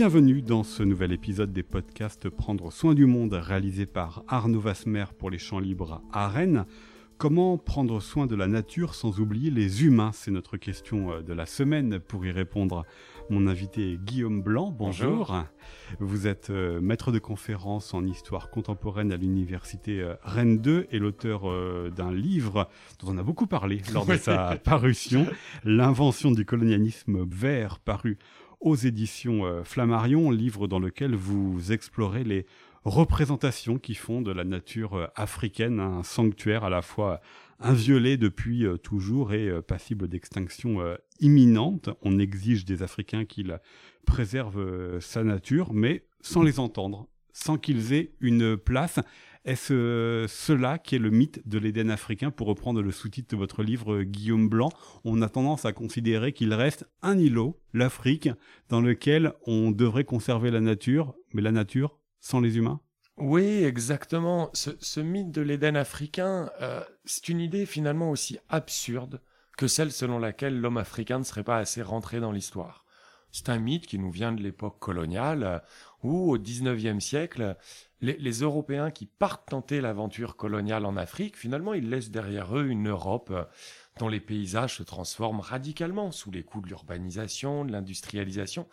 Bienvenue dans ce nouvel épisode des podcasts Prendre soin du monde réalisé par Arnaud Vasmer pour les champs libres à Rennes. Comment prendre soin de la nature sans oublier les humains C'est notre question euh, de la semaine. Pour y répondre, mon invité est Guillaume Blanc. Bonjour. Vous êtes euh, maître de conférence en histoire contemporaine à l'université euh, Rennes 2 et l'auteur d'un livre dont on a beaucoup parlé lors de sa parution, L'invention du colonialisme vert, paru aux éditions Flammarion, livre dans lequel vous explorez les représentations qui font de la nature euh, africaine un sanctuaire à la fois inviolé depuis euh, toujours et euh, passible d'extinction imminente. On exige des Africains qu'ils préservent sa nature, mais sans les entendre, sans qu'ils aient une place. Est-ce cela qui est le mythe de l'Éden africain, pour reprendre le sous-titre de votre livre Guillaume Blanc On a tendance à considérer qu'il reste un îlot, l'Afrique, dans lequel on devrait conserver la nature, mais la nature, sans les humains? Oui, exactement. Ce, mythe de l'Éden africain, euh, c'est une idée finalement aussi absurde que celle selon laquelle l'homme africain ne serait pas assez rentré dans l'histoire. C'est un mythe qui nous vient de l'époque coloniale, euh, où au XIXe siècle, les, les, Européens qui partent tenter l'aventure coloniale en Afrique, finalement, ils laissent derrière eux une Europe euh, dont les paysages se transforment radicalement sous les coups de l'urbanisation, de l'industrialisation,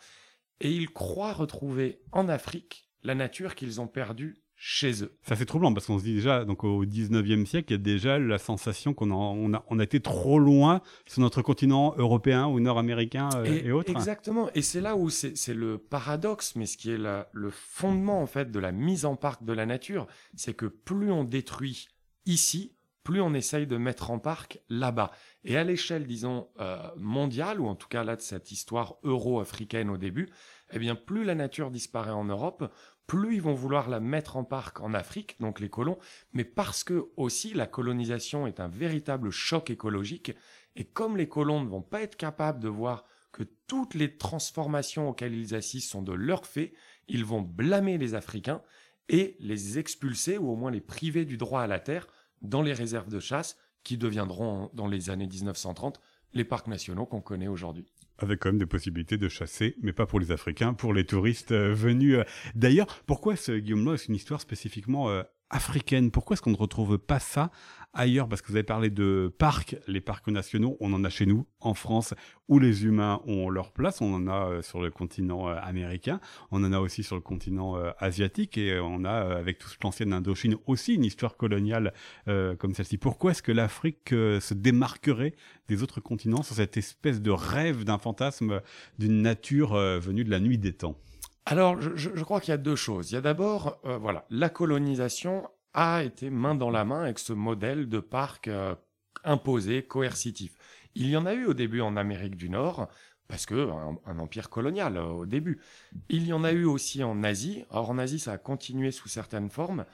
et ils croient retrouver en Afrique la nature qu'ils ont perdue chez eux. Ça c'est troublant parce qu'on se dit déjà, donc au 19e siècle, il y a déjà la sensation qu'on a, on a, on a été trop loin sur notre continent européen ou nord-américain euh, et, autres. Exactement. Et c'est là où c'est le paradoxe, mais ce qui est le fondement en fait de la mise en parc de la nature, c'est que plus on détruit ici, plus on essaye de mettre en parc là-bas. Et à l'échelle, disons, euh, mondiale, ou en tout cas là de cette histoire euro-africaine au début, eh bien plus la nature disparaît en Europe, plus ils vont vouloir la mettre en parc en Afrique, donc les colons, mais parce que aussi la colonisation est un véritable choc écologique, et comme les colons ne vont pas être capables de voir que toutes les transformations auxquelles ils assistent sont de leur fait, ils vont blâmer les Africains et les expulser ou au moins les priver du droit à la terre dans les réserves de chasse qui deviendront dans les années 1930 les parcs nationaux qu'on connaît aujourd'hui avec quand même des possibilités de chasser, mais pas pour les Africains, pour les touristes euh, venus. Euh. D'ailleurs, pourquoi ce Guillaume-là est une histoire spécifiquement euh, africaine. Pourquoi est-ce qu'on ne retrouve pas ça ailleurs? Parce que vous avez parlé de parcs, les parcs nationaux, on en a chez nous, en France, où les humains ont leur place. On en a euh, sur le continent euh, américain, on en a aussi sur le continent euh, asiatique, et on a, avec toute l'ancienne Indochine, aussi une histoire coloniale comme celle-ci. Pourquoi est-ce que l'Afrique se démarquerait des autres continents sur cette espèce de rêve, d'un fantasme d'une nature venue de la nuit des temps? Alors, je, crois qu'il y a deux choses. Il y a d'abord, voilà, la colonisation a été main dans la main avec ce modèle de parc euh, imposé, coercitif. Il y en a eu au début en Amérique du Nord, parce que un, empire colonial euh, au début. Il y en a eu aussi en Asie. Or en Asie, ça a continué sous certaines formes.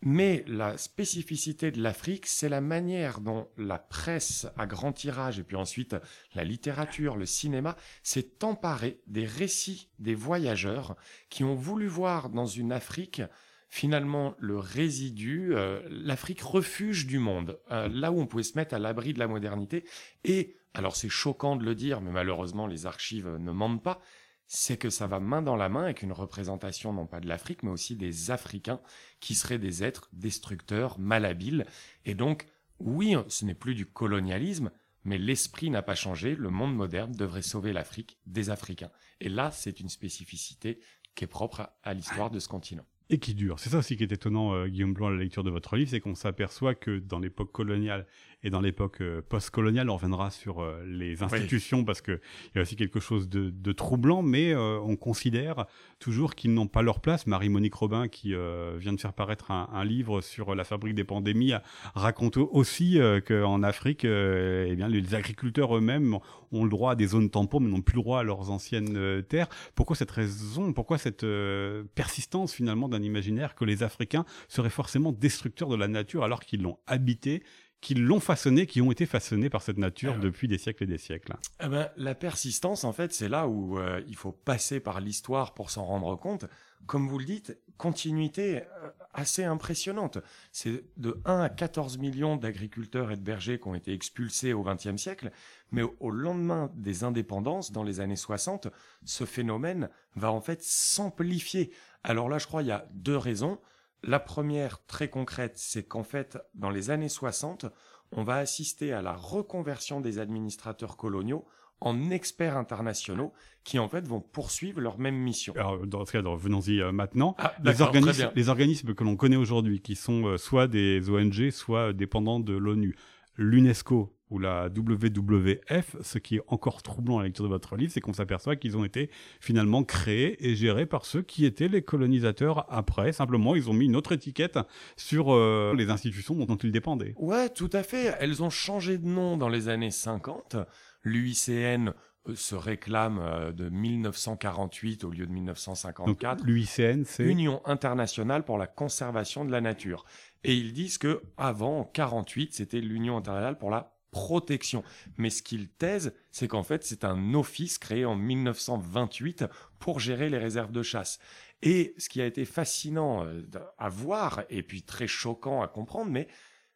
Mais la spécificité de l'Afrique, c'est la manière dont la presse à grand tirage et puis ensuite la littérature, le cinéma s'est emparé des récits des voyageurs qui ont voulu voir dans une Afrique finalement le résidu, euh, l'Afrique refuge du monde, euh, là où on pouvait se mettre à l'abri de la modernité. Et, alors c'est choquant de le dire, mais malheureusement les archives ne mentent pas, c'est que ça va main dans la main avec une représentation non pas de l'Afrique, mais aussi des Africains, qui seraient des êtres destructeurs, malhabiles. Et donc, oui, ce n'est plus du colonialisme, mais l'esprit n'a pas changé, le monde moderne devrait sauver l'Afrique des Africains. Et là, c'est une spécificité qui est propre à l'histoire de ce continent et qui dure. C'est ça aussi qui est étonnant, euh, Guillaume Blanc, à la lecture de votre livre, c'est qu'on s'aperçoit que dans l'époque coloniale et dans l'époque euh, post-coloniale, on reviendra sur euh, les institutions parce que il y a aussi quelque chose de, de troublant, mais on considère toujours qu'ils n'ont pas leur place. Marie-Monique Robin, qui vient de faire paraître un, un, livre sur la fabrique des pandémies, raconte aussi qu'en Afrique, eh bien, les agriculteurs eux-mêmes ont le droit à des zones tampons, mais n'ont plus le droit à leurs anciennes terres. Pourquoi cette raison? Pourquoi cette persistance finalement d'un imaginaire que les Africains seraient forcément destructeurs de la nature alors qu'ils l'ont habité qui l'ont façonné, qui ont été façonnés par cette nature ah depuis des siècles et des siècles. Eh ben, la persistance, en fait, c'est là où euh, il faut passer par l'histoire pour s'en rendre compte. comme vous le dites, continuité euh, assez impressionnante. C'est de 1 à 14 millions d'agriculteurs et de bergers qui ont été expulsés au XXe siècle, mais au lendemain des indépendances, dans les années 60, ce phénomène va en fait s'amplifier. Alors là, je crois, il y a deux raisons. La première, très concrète, c'est qu'en fait, dans les années 60, on va assister à la reconversion des administrateurs coloniaux en experts internationaux qui en fait vont poursuivre leur même mission. Alors dans ce cas, venons-y euh, maintenant. Ah, les, organismes que l'on connaît aujourd'hui, qui sont euh, soit des ONG, soit dépendants de l'ONU, l'UNESCO ou la WWF, ce qui est encore troublant à la lecture de votre livre, c'est qu'on s'aperçoit qu'ils ont été finalement créés et gérés par ceux qui étaient les colonisateurs après. Simplement, ils ont mis une autre étiquette sur euh, les institutions dont ils dépendaient. Ouais, tout à fait. Elles ont changé de nom dans les années 50. L'UICN euh, se réclame euh, de 1948 au lieu de Donc 1954. l'UICN, c'est... Union internationale pour la conservation de la nature. Et ils disent que avant, en 48, c'était l'Union internationale pour la protection. Mais ce qu'ils taisent, c'est qu'en fait, c'est un office créé en 1928 pour gérer les réserves de chasse. Et ce qui a été fascinant euh, à voir, et puis très choquant à comprendre, mais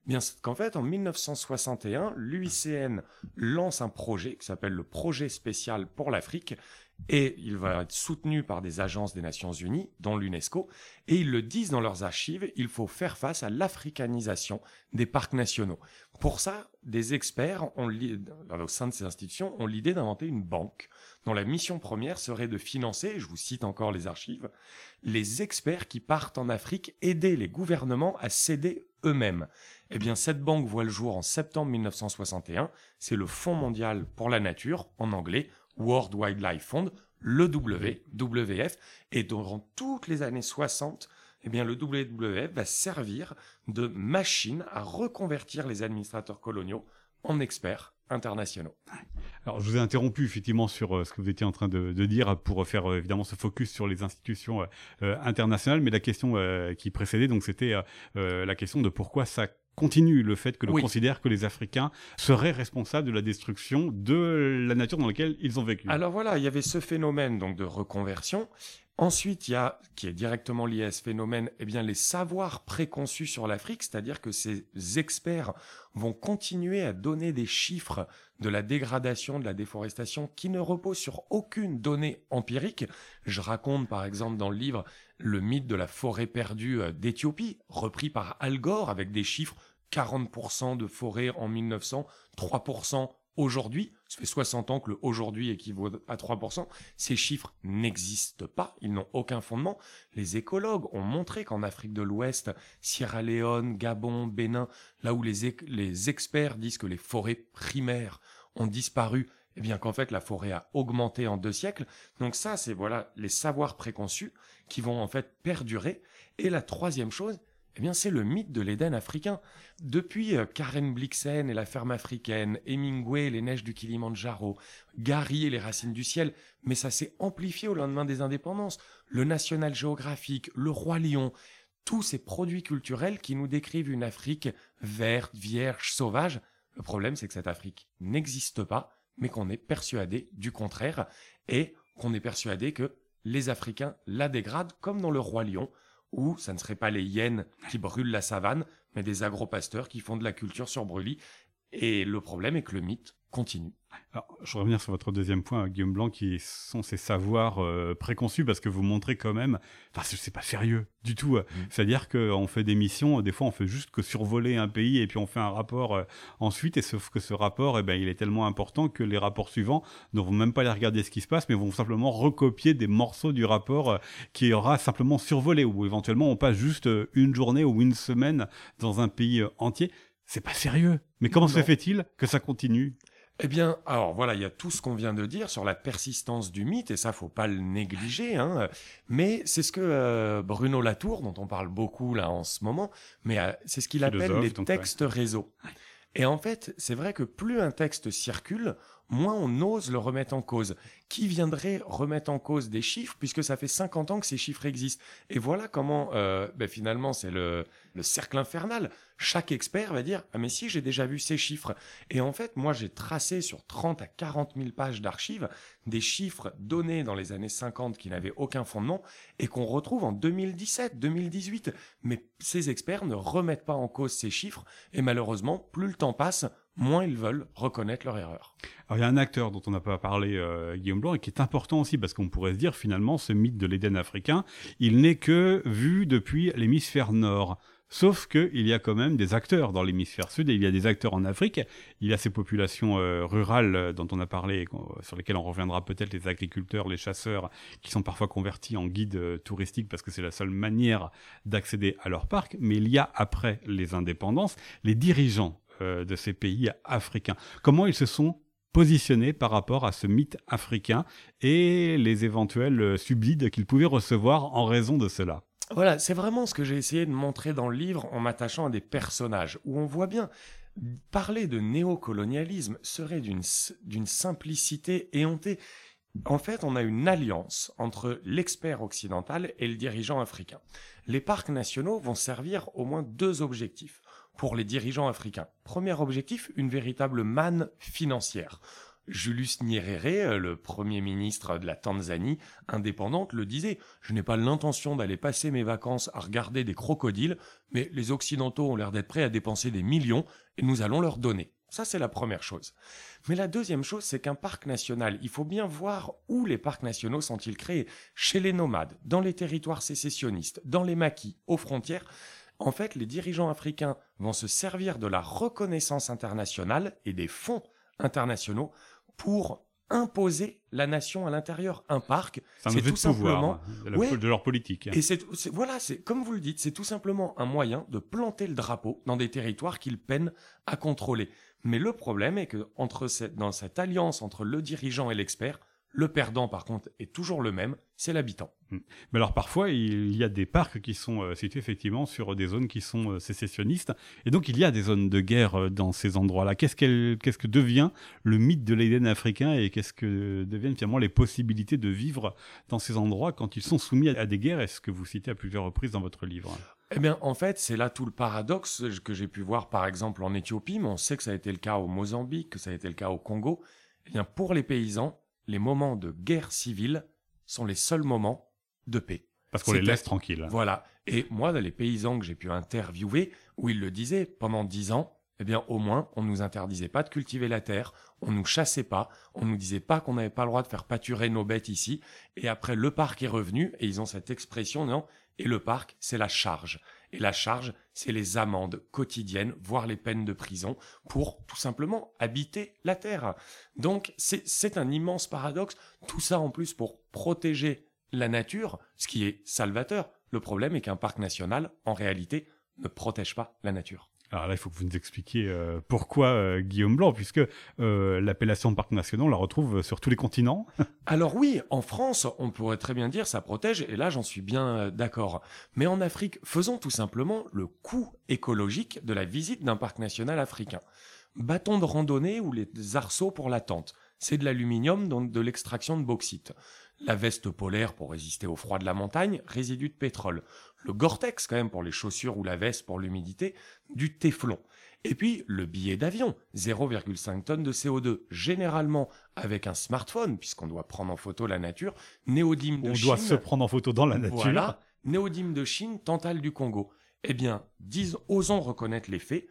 bien c'est qu'en fait, en 1961, l'UICN lance un projet qui s'appelle le projet spécial pour l'Afrique, et il va être soutenu par des agences des Nations Unies, dont l'UNESCO, et ils le disent dans leurs archives, il faut faire face à l'africanisation des parcs nationaux. Pour ça, des experts ont au sein de ces institutions ont l'idée d'inventer une banque dont la mission première serait de financer, je vous cite encore les archives, les experts qui partent en Afrique aider les gouvernements à s'aider eux-mêmes. Eh bien, cette banque voit le jour en septembre 1961. C'est le Fonds mondial pour la nature, en anglais, World Wildlife Fund, le WWF. Et durant toutes les années 60, eh bien, le WWF va servir de machine à reconvertir les administrateurs coloniaux en experts internationaux. Alors, je vous ai interrompu effectivement sur euh, ce que vous étiez en train de, dire pour faire euh, évidemment ce focus sur les institutions euh, euh, internationales, mais la question euh, qui précédait, donc c'était euh, euh, la question de pourquoi ça continue le fait que l'on Oui. considère que les Africains seraient responsables de la destruction de la nature dans laquelle ils ont vécu. Alors voilà, il y avait ce phénomène donc de reconversion. Ensuite, il y a, qui est directement lié à ce phénomène, eh bien, les savoirs préconçus sur l'Afrique, c'est-à-dire que ces experts vont continuer à donner des chiffres de la dégradation, de la déforestation, qui ne reposent sur aucune donnée empirique. Je raconte, par exemple, dans le livre, le mythe de la forêt perdue euh, d'Éthiopie, repris par Al Gore, avec des chiffres 40% de forêt en 1900, 3% aujourd'hui. Ça fait 60 ans que le aujourd'hui équivaut à 3%. Ces chiffres n'existent pas, ils n'ont aucun fondement. Les écologues ont montré qu'en Afrique de l'Ouest, Sierra Leone, Gabon, Bénin, là où les, les experts disent que les forêts primaires ont disparu, eh bien qu'en fait la forêt a augmenté en deux siècles. Donc ça, c'est voilà les savoirs préconçus qui vont en fait perdurer. Et la troisième chose, eh bien, c'est le mythe de l'Éden africain. Depuis euh, Karen Blixen et la ferme africaine, Hemingway les neiges du Kilimandjaro, Gary et les racines du ciel, mais ça s'est amplifié au lendemain des indépendances. Le National Geographic, le Roi Lion, tous ces produits culturels qui nous décrivent une Afrique verte, vierge, sauvage. Le problème, c'est que cette Afrique n'existe pas, mais qu'on est persuadé du contraire, et qu'on est persuadé que les Africains la dégradent, comme dans le Roi Lion, où ça ne serait pas les hyènes qui brûlent la savane, mais des agropasteurs qui font de la culture sur brûlis. Et le problème est que le mythe continue. Alors, je revenir sur votre deuxième point, Guillaume Blanc, qui sont ces savoirs euh, préconçus, parce que vous montrez quand même, enfin, c'est- pas sérieux du tout. euh. C'est-à-dire qu'on fait des missions, des fois, on fait juste que survoler un pays et puis on fait un rapport euh, ensuite, et sauf que ce rapport, eh ben, il est tellement important que les rapports suivants ne vont même pas aller regarder ce qui se passe, mais vont simplement recopier des morceaux du rapport euh, qui aura simplement survolé, ou éventuellement on passe juste une journée ou une semaine dans un pays entier. C'est pas sérieux. Mais comment se fait-il que ça continue? Eh bien, alors voilà, il y a tout ce qu'on vient de dire sur la persistance du mythe, et ça, faut pas le négliger. Hein. Mais c'est ce que euh, Bruno Latour, dont on parle beaucoup là en ce moment, mais euh, c'est ce qu'il appelle les textes réseaux. Et en fait, c'est vrai que plus un texte circule, moins on ose le remettre en cause. Qui viendrait remettre en cause des chiffres puisque ça fait 50 ans que ces chiffres existent? Et voilà comment, euh, ben finalement, c'est le, le cercle infernal. Chaque expert va dire Ah, mais si, j'ai déjà vu ces chiffres. Et en fait, moi, j'ai tracé sur 30 à 40 000 pages d'archives des chiffres donnés dans les années 50 qui n'avaient aucun fondement et qu'on retrouve en 2017, 2018. Mais ces experts ne remettent pas en cause ces chiffres et malheureusement, plus le temps passe, moins ils veulent reconnaître leur erreur. Alors il y a un acteur dont on n'a pas parlé, euh, Guillaume Blanc, et qui est important aussi parce qu'on pourrait se dire finalement ce mythe de l'Éden africain, il n'est que vu depuis l'hémisphère nord. Sauf qu'il y a quand même des acteurs dans l'hémisphère sud et il y a des acteurs en Afrique. Il y a ces populations euh, rurales euh, dont on a parlé, sur lesquelles on reviendra peut-être, les agriculteurs, les chasseurs, qui sont parfois convertis en guides euh, touristiques parce que c'est la seule manière d'accéder à leur parc. Mais il y a après les indépendances, les dirigeants de ces pays africains. Comment ils se sont positionnés par rapport à ce mythe africain et les éventuels subsides qu'ils pouvaient recevoir en raison de cela? Voilà, c'est vraiment ce que j'ai essayé de montrer dans le livre en m'attachant à des personnages, où on voit bien, parler de néocolonialisme serait d'une simplicité éhontée. En fait, on a une alliance entre l'expert occidental et le dirigeant africain. Les parcs nationaux vont servir au moins deux objectifs pour les dirigeants africains. Premier objectif, une véritable manne financière. Julius Nyerere, euh, le premier ministre de la Tanzanie indépendante, le disait Je n'ai pas l'intention d'aller passer mes vacances à regarder des crocodiles, mais les Occidentaux ont l'air d'être prêts à dépenser des millions et nous allons leur donner. Ça, c'est la première chose. Mais la deuxième chose, c'est qu'un parc national, il faut bien voir où les parcs nationaux sont-ils créés. Chez les nomades, dans les territoires sécessionnistes, dans les maquis, aux frontières. En fait, les dirigeants africains vont se servir de la reconnaissance internationale et des fonds internationaux pour imposer la nation à l'intérieur. Un parc, c'est tout simplement de, de, leur politique. Et c'est voilà, c'est comme vous le dites, c'est tout simplement un moyen de planter le drapeau dans des territoires qu'ils peinent à contrôler. Mais le problème est que entre cette, dans cette alliance entre le dirigeant et l'expert, le perdant, par contre, est toujours le même, c'est l'habitant. Hmm. Mais alors parfois, il y a des parcs qui sont euh, situés effectivement sur des zones qui sont euh, sécessionnistes, et donc il y a des zones de guerre euh, dans ces endroits-là. Qu'est-ce, qu'est-ce que devient le mythe de l'Éden africain, et qu'est-ce que deviennent finalement les possibilités de vivre dans ces endroits quand ils sont soumis à des guerres? Est-ce que vous citez à plusieurs reprises dans votre livre? Eh bien, en fait, c'est là tout le paradoxe que j'ai pu voir, par exemple, en Éthiopie, mais on sait que ça a été le cas au Mozambique, que ça a été le cas au Congo. Eh bien, pour les paysans, les moments de guerre civile sont les seuls moments de paix. Parce qu'on les laisse tranquilles. Voilà. Et moi, dans les paysans que j'ai pu interviewer, où ils le disaient, pendant dix ans, eh bien, au moins, on ne nous interdisait pas de cultiver la terre, on nous chassait pas, on nous disait pas qu'on n'avait pas le droit de faire pâturer nos bêtes ici. Et après, le parc est revenu, et ils ont cette expression, non, et le parc, c'est la charge. Et la charge, c'est les amendes quotidiennes, voire les peines de prison, pour tout simplement habiter la terre. Donc c'est un immense paradoxe. Tout ça en plus pour protéger la nature, ce qui est salvateur. Le problème est qu'un parc national, en réalité, ne protège pas la nature. Alors là, il faut que vous nous expliquiez euh, pourquoi euh, Guillaume Blanc, puisque euh, l'appellation parc national, on la retrouve sur tous les continents. Alors oui, en France, on pourrait très bien dire ça protège, et là j'en suis bien d'accord. Mais en Afrique, faisons tout simplement le coût écologique de la visite d'un parc national africain. Bâtons de randonnée ou les arceaux pour la tente. C'est de l'aluminium, donc de l'extraction de bauxite la veste polaire pour résister au froid de la montagne, résidu de pétrole, le Gore-Tex quand même pour les chaussures ou la veste pour l'humidité, du téflon. Et puis le billet d'avion, 0,5 tonnes de CO2, généralement avec un smartphone, puisqu'on doit prendre en photo la nature, néodyme de Chine. On doit se prendre en photo dans la nature. Voilà, néodyme de Chine, tantale du Congo. Eh bien, osons reconnaître les faits.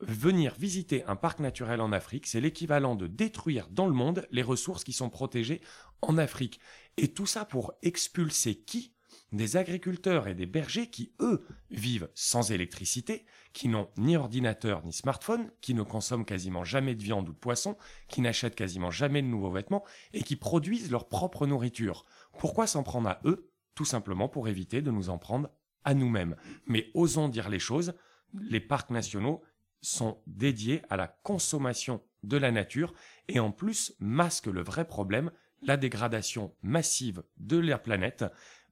Venir visiter un parc naturel en Afrique, c'est l'équivalent de détruire dans le monde les ressources qui sont protégées en Afrique. Et tout ça pour expulser qui? Des agriculteurs et des bergers qui, eux, vivent sans électricité, qui n'ont ni ordinateur ni smartphone, qui ne consomment quasiment jamais de viande ou de poisson, qui n'achètent quasiment jamais de nouveaux vêtements et qui produisent leur propre nourriture. Pourquoi s'en prendre à eux? Tout simplement pour éviter de nous en prendre à nous-mêmes. Mais osons dire les choses, les parcs nationaux sont dédiés à la consommation de la nature et en plus masquent le vrai problème la dégradation massive de la planète,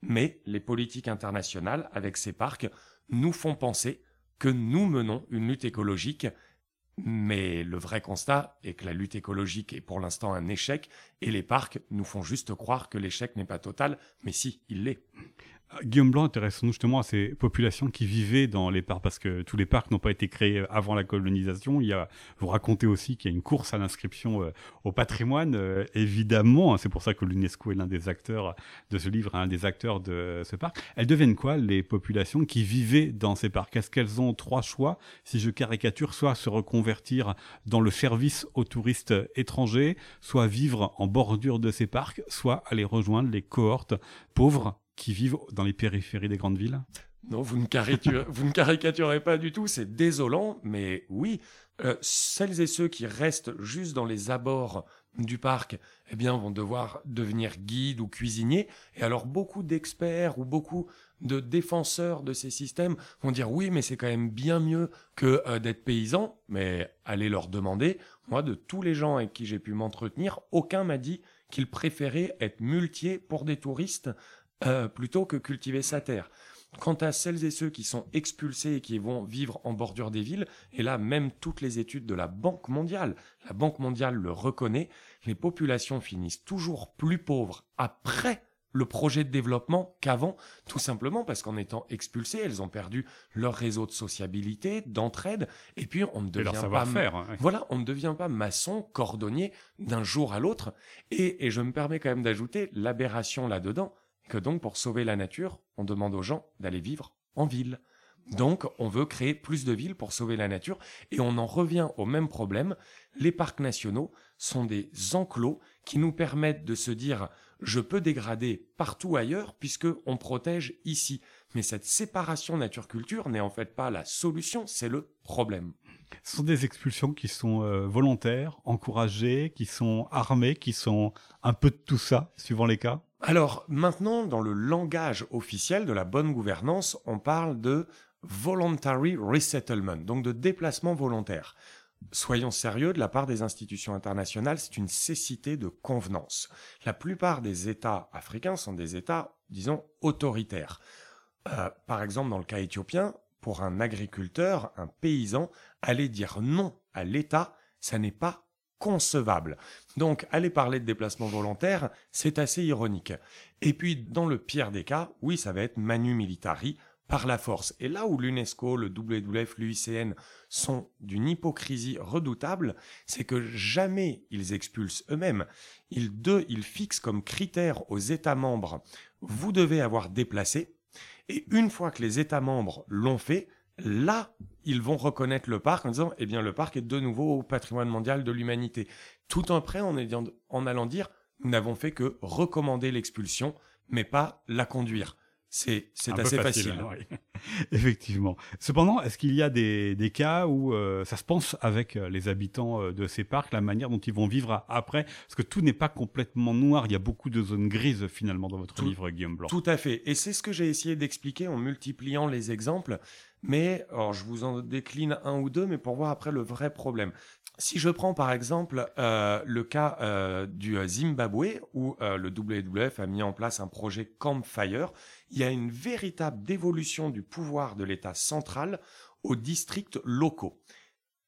mais les politiques internationales, avec ces parcs, nous font penser que nous menons une lutte écologique. Mais le vrai constat est que la lutte écologique est pour l'instant un échec et les parcs nous font juste croire que l'échec n'est pas total, mais si, il l'est. Guillaume Blanc, intéressons-nous justement à ces populations qui vivaient dans les parcs, parce que tous les parcs n'ont pas été créés avant la colonisation. Il y a, vous racontez aussi qu'il y a une course à l'inscription euh, au patrimoine, euh, évidemment. C'est pour ça que l'UNESCO est l'un des acteurs de ce livre, un des acteurs de ce parc. Elles deviennent quoi, les populations qui vivaient dans ces parcs? Est-ce qu'elles ont trois choix, si je caricature, soit se reconvertir dans le service aux touristes étrangers, soit vivre en bordure de ces parcs, soit aller rejoindre les cohortes pauvres qui vivent dans les périphéries des grandes villes? Non, vous ne, caricaturez, vous ne caricaturez pas du tout, c'est désolant, mais oui, euh, celles et ceux qui restent juste dans les abords du parc, eh bien, vont devoir devenir guides ou cuisiniers. Et alors, beaucoup d'experts ou beaucoup de défenseurs de ces systèmes vont dire oui, mais c'est quand même bien mieux que euh, d'être paysan. Mais allez leur demander. Moi, de tous les gens avec qui j'ai pu m'entretenir, aucun m'a dit qu'il préférait être muletier pour des touristes euh, plutôt que cultiver sa terre. Quant à celles et ceux qui sont expulsés et qui vont vivre en bordure des villes, et là même toutes les études de la Banque mondiale, la Banque mondiale le reconnaît, les populations finissent toujours plus pauvres après le projet de développement qu'avant, tout simplement parce qu'en étant expulsées, elles ont perdu leur réseau de sociabilité, d'entraide, et puis on ne devient pas faire, hein, voilà, on ne devient pas maçon, cordonnier d'un jour à l'autre. Et, et je me permets quand même d'ajouter l'aberration là-dedans, que donc pour sauver la nature, on demande aux gens d'aller vivre en ville. Donc on veut créer plus de villes pour sauver la nature et on en revient au même problème. Les parcs nationaux sont des enclos qui nous permettent de se dire je peux dégrader partout ailleurs puisque on protège ici. Mais cette séparation nature-culture n'est en fait pas la solution, c'est le problème. Ce sont des expulsions qui sont euh, volontaires, encouragées, qui sont armées, qui sont un peu de tout ça, suivant les cas alors maintenant, dans le langage officiel de la bonne gouvernance, on parle de voluntary resettlement, donc de déplacement volontaire. Soyons sérieux, de la part des institutions internationales, c'est une cécité de convenance. La plupart des États africains sont des États, disons, autoritaires. Euh, par exemple, dans le cas éthiopien, pour un agriculteur, un paysan, aller dire non à l'État, ça n'est pas concevable. Donc, aller parler de déplacement volontaire, c'est assez ironique. Et puis, dans le pire des cas, oui, ça va être manu militari, par la force. Et là où l'UNESCO, le WWF, l'UICN sont d'une hypocrisie redoutable, c'est que jamais ils expulsent eux-mêmes. Ils, ils fixent comme critère aux États membres, vous devez avoir déplacé, et une fois que les États membres l'ont fait, là, ils vont reconnaître le parc en disant, eh bien, le parc est de nouveau au patrimoine mondial de l'humanité. Tout en prêt en, en allant dire, nous n'avons fait que recommander l'expulsion, mais pas la conduire. C'est assez facile. Effectivement. Cependant, est-ce qu'il y a des, des cas où euh, ça se pense avec euh, les habitants euh, de ces parcs, la manière dont ils vont vivre après? Parce que tout n'est pas complètement noir, il y a beaucoup de zones grises finalement dans votre livre, Guillaume Blanc. Tout à fait. Et c'est ce que j'ai essayé d'expliquer en multipliant les exemples. Mais, alors je vous en décline un ou deux, mais pour voir après le vrai problème. Si je prends par exemple euh, le cas euh, du Zimbabwe, où euh, le WWF a mis en place un projet Campfire, il y a une véritable dévolution du pouvoir de l'État central aux districts locaux.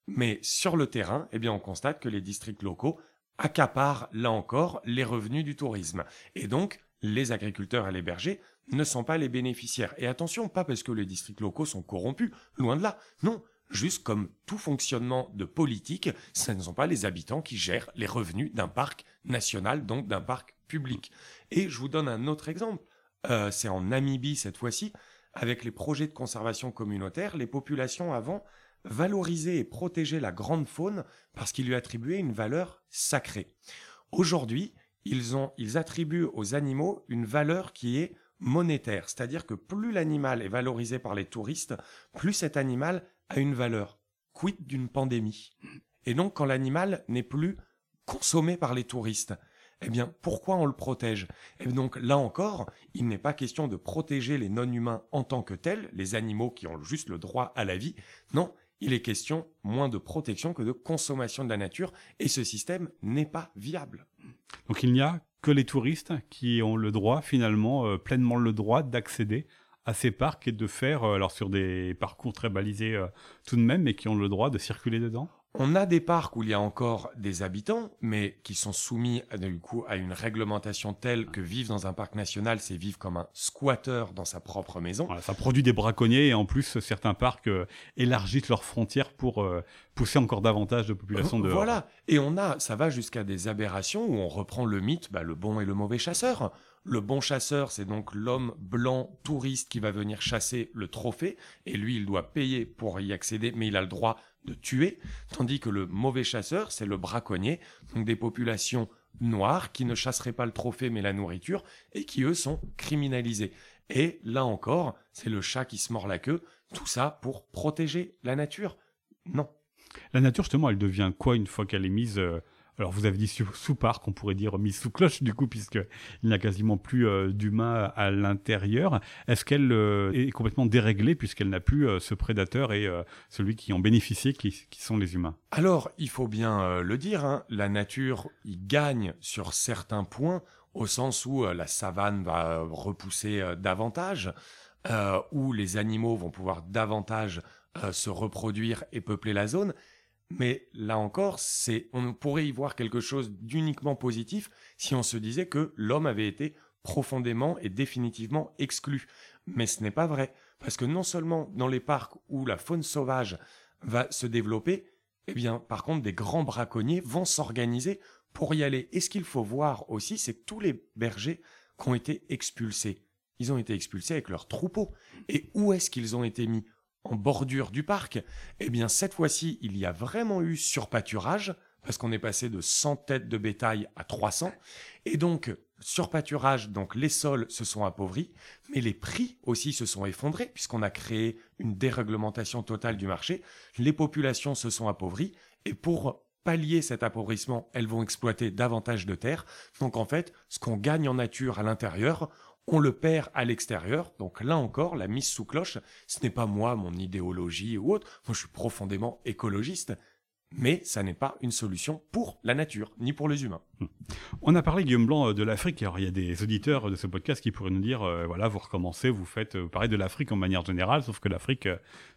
Mais sur le terrain, eh bien, on constate que les districts locaux accaparent, là encore, les revenus du tourisme. Et donc, les agriculteurs et les bergers ne sont pas les bénéficiaires. Et attention, pas parce que les districts locaux sont corrompus, loin de là. Non, juste comme tout fonctionnement de politique, ce ne sont pas les habitants qui gèrent les revenus d'un parc national, donc d'un parc public. Et je vous donne un autre exemple. Euh, c'est en Namibie cette fois-ci, avec les projets de conservation communautaire, les populations avant valorisaient et protégeaient la grande faune parce qu'ils lui attribuaient une valeur sacrée. Aujourd'hui, ils, ont, ils attribuent aux animaux une valeur qui est monétaire, c'est-à-dire que plus l'animal est valorisé par les touristes, plus cet animal a une valeur. Quid d'une pandémie Et donc quand l'animal n'est plus consommé par les touristes, eh bien pourquoi on le protège? Et donc là encore, il n'est pas question de protéger les non-humains en tant que tels, les animaux qui ont juste le droit à la vie. Non, il est question moins de protection que de consommation de la nature, et ce système n'est pas viable. Donc il n'y a que les touristes qui ont le droit, finalement, euh, pleinement le droit d'accéder à ces parcs et de faire, euh, alors sur des parcours très balisés euh, tout de même, mais qui ont le droit de circuler dedans? On a des parcs où il y a encore des habitants, mais qui sont soumis du coup à une réglementation telle que vivre dans un parc national, c'est vivre comme un squatter dans sa propre maison. ça produit des braconniers et en plus certains parcs euh, élargissent leurs frontières pour euh, pousser encore davantage de population dehors. Voilà, et on a, ça va jusqu'à des aberrations où on reprend le mythe, bah, le bon et le mauvais chasseur. Le bon chasseur, c'est donc l'homme blanc touriste qui va venir chasser le trophée, et lui, il doit payer pour y accéder, mais il a le droit de tuer, tandis que le mauvais chasseur, c'est le braconnier, donc des populations noires qui ne chasseraient pas le trophée mais la nourriture, et qui eux sont criminalisés. Et là encore, c'est le chat qui se mord la queue, tout ça pour protéger la nature. Non. La nature, justement, elle devient quoi une fois qu'elle est mise euh, alors vous avez dit sous, parc, on pourrait dire mise sous cloche du coup, puisqu'il n'y a quasiment plus euh, d'humains à l'intérieur. Est-ce qu'elle euh, est complètement déréglée puisqu'elle n'a plus euh, ce prédateur et celui qui en bénéficie, qui, sont les humains? Alors, il faut bien le dire, hein, la nature y gagne sur certains points, au sens où la savane va repousser davantage, où les animaux vont pouvoir davantage se reproduire et peupler la zone. Mais là encore, on pourrait y voir quelque chose d'uniquement positif si on se disait que l'homme avait été profondément et définitivement exclu. Mais ce n'est pas vrai, parce que non seulement dans les parcs où la faune sauvage va se développer, eh bien, par contre, des grands braconniers vont s'organiser pour y aller. Et ce qu'il faut voir aussi, c'est que tous les bergers qui ont été expulsés, ils ont été expulsés avec leurs troupeaux. Et où est-ce qu'ils ont été mis? En bordure du parc, eh bien cette fois-ci, il y a vraiment eu surpâturage, parce qu'on est passé de 100 têtes de bétail à 300. Et donc, surpâturage, donc les sols se sont appauvris, mais les prix aussi se sont effondrés, puisqu'on a créé une déréglementation totale du marché. Les populations se sont appauvries, et pour pallier cet appauvrissement, elles vont exploiter davantage de terres. Donc en fait, ce qu'on gagne en nature à l'intérieur, on le perd à l'extérieur. Donc là encore, la mise sous cloche, ce n'est pas moi, mon idéologie ou autre. Moi, je suis profondément écologiste. Mais ça n'est pas une solution pour la nature, ni pour les humains. On a parlé, Guillaume Blanc, euh, de l'Afrique. Alors, il y a des auditeurs de ce podcast qui pourraient nous dire, euh, voilà, vous recommencez, vous faites euh, pareil de l'Afrique en manière générale, sauf que l'Afrique,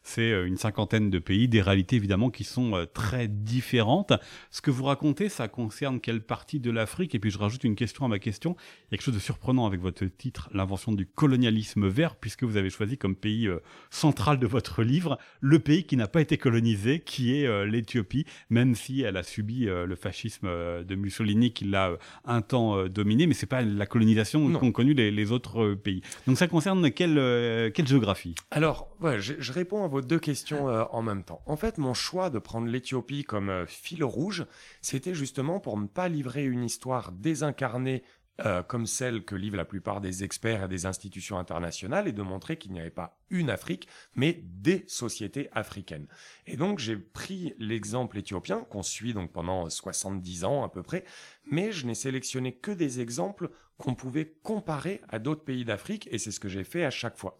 c'est une cinquantaine de pays, des réalités évidemment qui sont très différentes. Ce que vous racontez, ça concerne quelle partie de l'Afrique? Et puis, je rajoute une question à ma question. Il y a quelque chose de surprenant avec votre titre, l'invention du colonialisme vert, puisque vous avez choisi comme pays central de votre livre le pays qui n'a pas été colonisé, qui est l'Éthiopie, même si elle a subi le fascisme de Mussolini qui l'a euh, un temps euh, dominé, mais c'est pas la colonisation qu'ont connu les, autres euh, pays. Donc ça concerne quelle, quelle géographie? Alors, je, réponds à vos deux questions en même temps. En fait, mon choix de prendre l'Éthiopie comme fil rouge, c'était justement pour ne pas livrer une histoire désincarnée euh, comme celle que livrent la plupart des experts et des institutions internationales, et de montrer qu'il n'y avait pas une Afrique, mais des sociétés africaines. Et donc j'ai pris l'exemple éthiopien, qu'on suit donc pendant 70 ans à peu près, mais je n'ai sélectionné que des exemples qu'on pouvait comparer à d'autres pays d'Afrique, et c'est ce que j'ai fait à chaque fois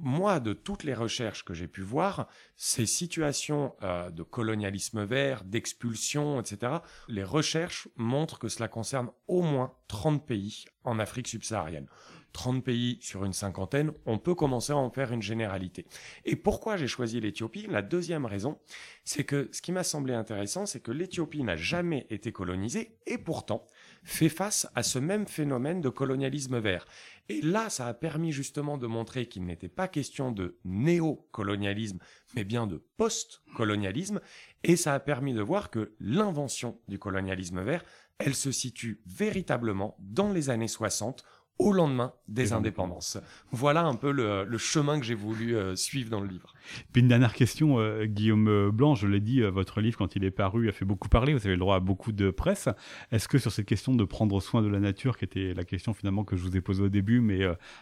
moi, de toutes les recherches que j'ai pu voir, ces situations euh, de colonialisme vert, d'expulsion, etc., les recherches montrent que cela concerne au moins 30 pays en Afrique subsaharienne. 30 pays sur une cinquantaine, on peut commencer à en faire une généralité. Et pourquoi j'ai choisi l'Éthiopie? La deuxième raison, c'est que ce qui m'a semblé intéressant, c'est que l'Éthiopie n'a jamais été colonisée et pourtant fait face à ce même phénomène de colonialisme vert. Et là, ça a permis justement de montrer qu'il n'était pas question de néocolonialisme, mais bien de post-colonialisme, et ça a permis de voir que l'invention du colonialisme vert, elle se situe véritablement dans les années 60 au lendemain des indépendances. Voilà un peu le, chemin que j'ai voulu euh, suivre dans le livre. Puis une dernière question, euh, Guillaume euh, Blanc, je l'ai dit, votre livre, quand il est paru, a fait beaucoup parler, vous avez le droit à beaucoup de presse. Est-ce que sur cette question de prendre soin de la nature, qui était la question finalement que je vous ai posée au début, mais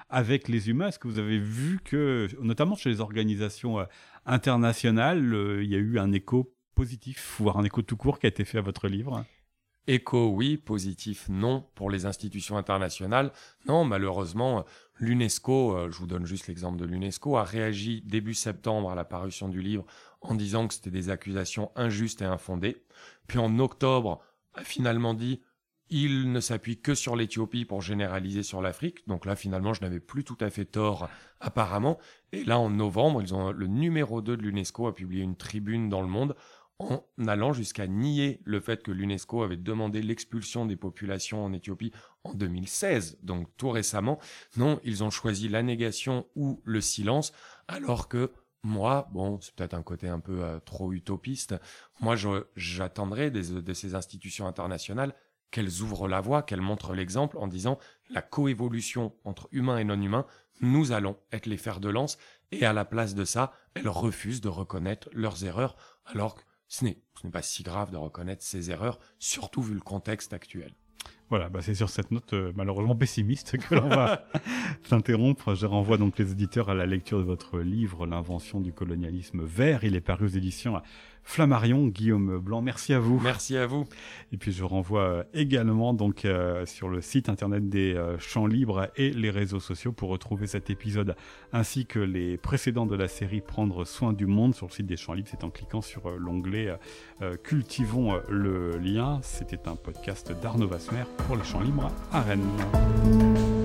avec les humains, est-ce que vous avez vu que, notamment chez les organisations internationales, il y a eu un écho positif, voire un écho tout court qui a été fait à votre livre? Écho, oui, positif, non, pour les institutions internationales. Non, malheureusement, l'UNESCO, euh, je vous donne juste l'exemple de l'UNESCO, a réagi début septembre à la parution du livre en disant que c'était des accusations injustes et infondées. Puis en octobre, a finalement dit il ne s'appuie que sur l'Éthiopie pour généraliser sur l'Afrique. Donc là, finalement, je n'avais plus tout à fait tort, apparemment. Et là, en novembre, ils ont, le numéro 2 de l'UNESCO a publié une tribune dans le monde en allant jusqu'à nier le fait que l'UNESCO avait demandé l'expulsion des populations en Éthiopie en 2016, donc tout récemment. Non, ils ont choisi la négation ou le silence, alors que moi, bon, c'est peut-être un côté un peu euh, trop utopiste, moi j'attendrais de ces institutions internationales qu'elles ouvrent la voie, qu'elles montrent l'exemple en disant la coévolution entre humains et non humains, nous allons être les fers de lance, et à la place de ça, elles refusent de reconnaître leurs erreurs, alors que ce n'est pas si grave de reconnaître ces erreurs, surtout vu le contexte actuel. Voilà, bah c'est sur cette note euh, malheureusement pessimiste que l'on va s'interrompre. Je renvoie donc les auditeurs à la lecture de votre livre L'invention du colonialisme vert. Il est paru aux éditions Flammarion, Guillaume Blanc. Merci à vous. Merci à vous. Et puis je renvoie euh, également donc euh, sur le site internet des euh, Champs Libres et les réseaux sociaux pour retrouver cet épisode ainsi que les précédents de la série Prendre soin du monde sur le site des Champs Libres. C'est en cliquant sur l'onglet Cultivons le lien. C'était un podcast d'Arnaud Vasmer pour les Champs Libres à Rennes.